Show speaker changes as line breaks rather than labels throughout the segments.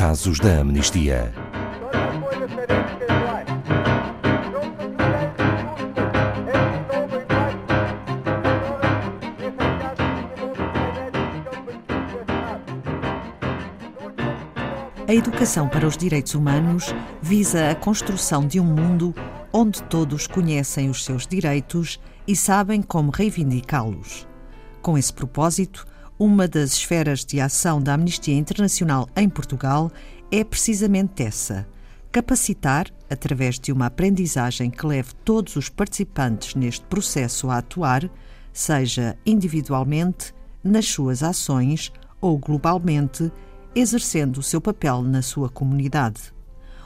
Casos da Amnistia.
A educação para os direitos humanos visa a construção de um mundo onde todos conhecem os seus direitos e sabem como reivindicá-los. Com esse propósito, uma das esferas de ação da Amnistia Internacional em Portugal é precisamente essa: capacitar, através de uma aprendizagem que leve todos os participantes neste processo a atuar, seja individualmente, nas suas ações ou globalmente, exercendo o seu papel na sua comunidade.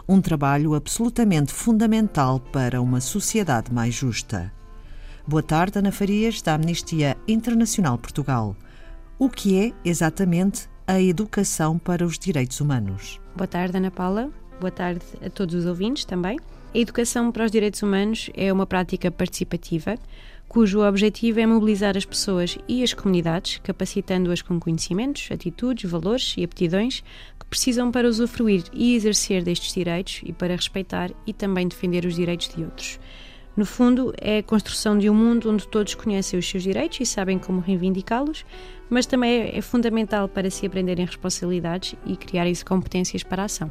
Um trabalho absolutamente fundamental para uma sociedade mais justa. Boa tarde, Ana Farias, da Amnistia Internacional Portugal. O que é exatamente a educação para os direitos humanos?
Boa tarde, Ana Paula. Boa tarde a todos os ouvintes também. A educação para os direitos humanos é uma prática participativa cujo objetivo é mobilizar as pessoas e as comunidades, capacitando-as com conhecimentos, atitudes, valores e aptidões que precisam para usufruir e exercer destes direitos e para respeitar e também defender os direitos de outros. No fundo, é a construção de um mundo onde todos conhecem os seus direitos e sabem como reivindicá-los, mas também é, é fundamental para se aprenderem responsabilidades e criarem-se competências para a ação.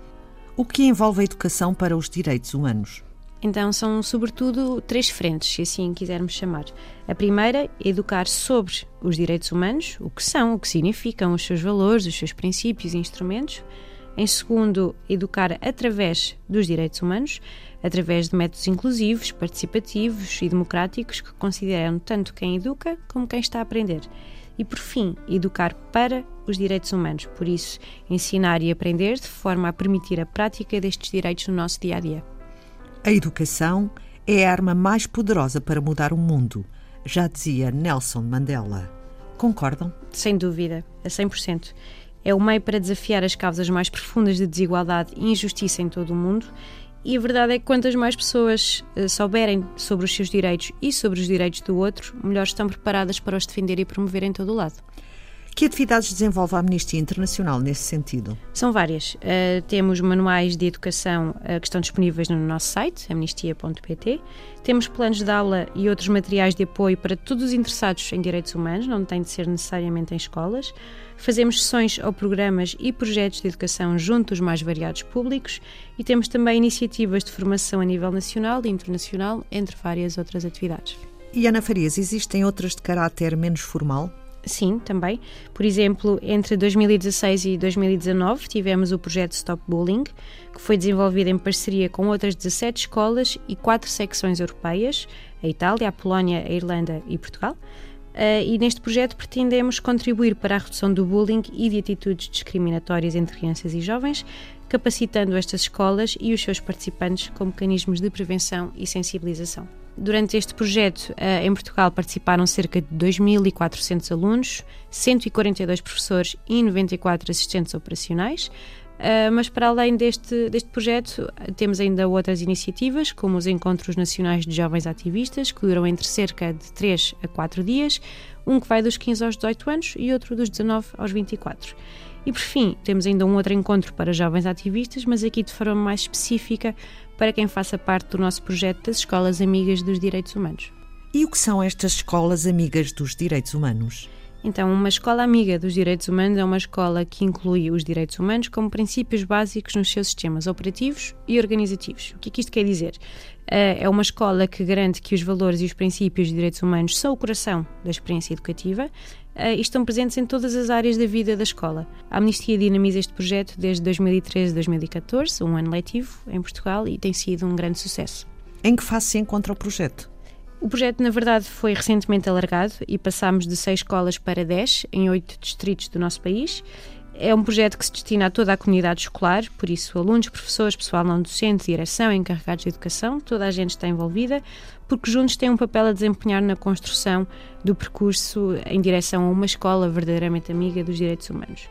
O que envolve a educação para os direitos humanos?
Então são sobretudo três frentes, se assim quisermos chamar. A primeira, educar sobre os direitos humanos, o que são, o que significam, os seus valores, os seus princípios e instrumentos. Em segundo, educar através dos direitos humanos, através de métodos inclusivos, participativos e democráticos que consideram tanto quem educa como quem está a aprender. E por fim, educar para os direitos humanos, por isso, ensinar e aprender de forma a permitir a prática destes direitos no nosso dia a dia.
A educação é a arma mais poderosa para mudar o mundo, já dizia Nelson Mandela. Concordam?
Sem dúvida, a 100%. É o meio para desafiar as causas mais profundas de desigualdade e injustiça em todo o mundo. E a verdade é que quantas mais pessoas uh, souberem sobre os seus direitos e sobre os direitos do outro, melhor estão preparadas para os defender e promover em todo o lado.
Que atividades desenvolve a Amnistia Internacional nesse sentido?
São várias. Uh, temos manuais de educação uh, que estão disponíveis no nosso site, amnistia.pt. Temos planos de aula e outros materiais de apoio para todos os interessados em direitos humanos, não tem de ser necessariamente em escolas. Fazemos sessões ou programas e projetos de educação junto aos mais variados públicos e temos também iniciativas de formação a nível nacional e internacional, entre várias outras atividades.
E Ana Farias, existem outras de caráter menos formal?
Sim, também. Por exemplo, entre 2016 e 2019 tivemos o projeto Stop Bullying, que foi desenvolvido em parceria com outras 17 escolas e quatro secções europeias, a Itália, a Polónia, a Irlanda e Portugal. Uh, e neste projeto pretendemos contribuir para a redução do bullying e de atitudes discriminatórias entre crianças e jovens, capacitando estas escolas e os seus participantes com mecanismos de prevenção e sensibilização. Durante este projeto, eh, em Portugal participaram cerca de 2.400 alunos, 142 professores e 94 assistentes operacionais. Uh, mas para além deste, deste projeto, temos ainda outras iniciativas, como os Encontros Nacionais de Jovens Ativistas, que duram entre cerca de 3 a 4 dias, um que vai dos 15 aos 18 anos e outro dos 19 aos 24. E por fim, temos ainda um outro encontro para jovens ativistas, mas aqui de forma mais específica para quem faça parte do nosso projeto das Escolas Amigas dos Direitos Humanos.
E o que são estas Escolas Amigas dos Direitos Humanos?
Então, uma escola amiga dos direitos humanos é uma escola que inclui os direitos humanos como princípios básicos nos seus sistemas operativos e organizativos. O que é que isto quer dizer? Eh, é uma escola que garante que os valores e os princípios de direitos humanos são o coração da experiência educativa eh, e estão presentes em todas as áreas da vida da escola. A Amnistia dinamiza este projeto desde 2013 a 2014, um ano letivo, em Portugal, e tem sido um grande sucesso.
Em que fase se encontra o projeto?
O projeto, na verdade, foi recentemente alargado e passámos de seis escolas para dez em oito distritos do nosso país. É um projeto que se destina a toda a comunidade escolar, por isso, alunos, professores, pessoal não docente, direção, encarregados de educação, toda a gente está envolvida, porque juntos têm um papel a desempenhar na construção do percurso em direção a uma escola verdadeiramente amiga dos direitos humanos.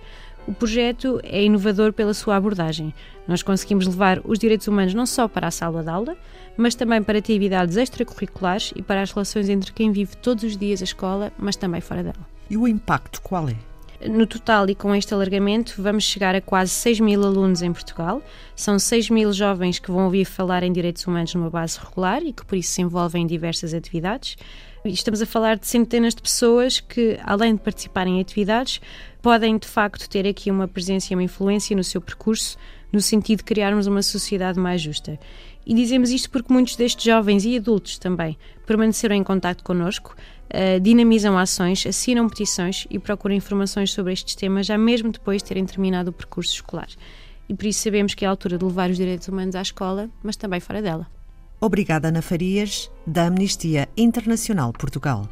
O projeto é inovador pela sua abordagem. Nós conseguimos levar os direitos humanos não só para a sala de aula, mas também para atividades extracurriculares e para as relações entre quem vive todos os dias a escola, mas também fora dela.
E o impacto qual é?
No total, e com este alargamento, vamos chegar a quase 6 mil alunos em Portugal. São 6 mil jovens que vão ouvir falar em direitos humanos numa base regular e que por isso se envolvem em diversas atividades. Estamos a falar de centenas de pessoas que, além de participarem em atividades, podem de facto ter aqui uma presença e uma influência no seu percurso, no sentido de criarmos uma sociedade mais justa. E dizemos isto porque muitos destes jovens e adultos também permaneceram em contato connosco, uh, dinamizam ações, assinam petições e procuram informações sobre estes temas já mesmo depois de terem terminado o percurso escolar. E por isso sabemos que é a altura de levar os direitos humanos à escola, mas também fora dela.
Obrigada, Ana Farias, da Amnistia Internacional Portugal.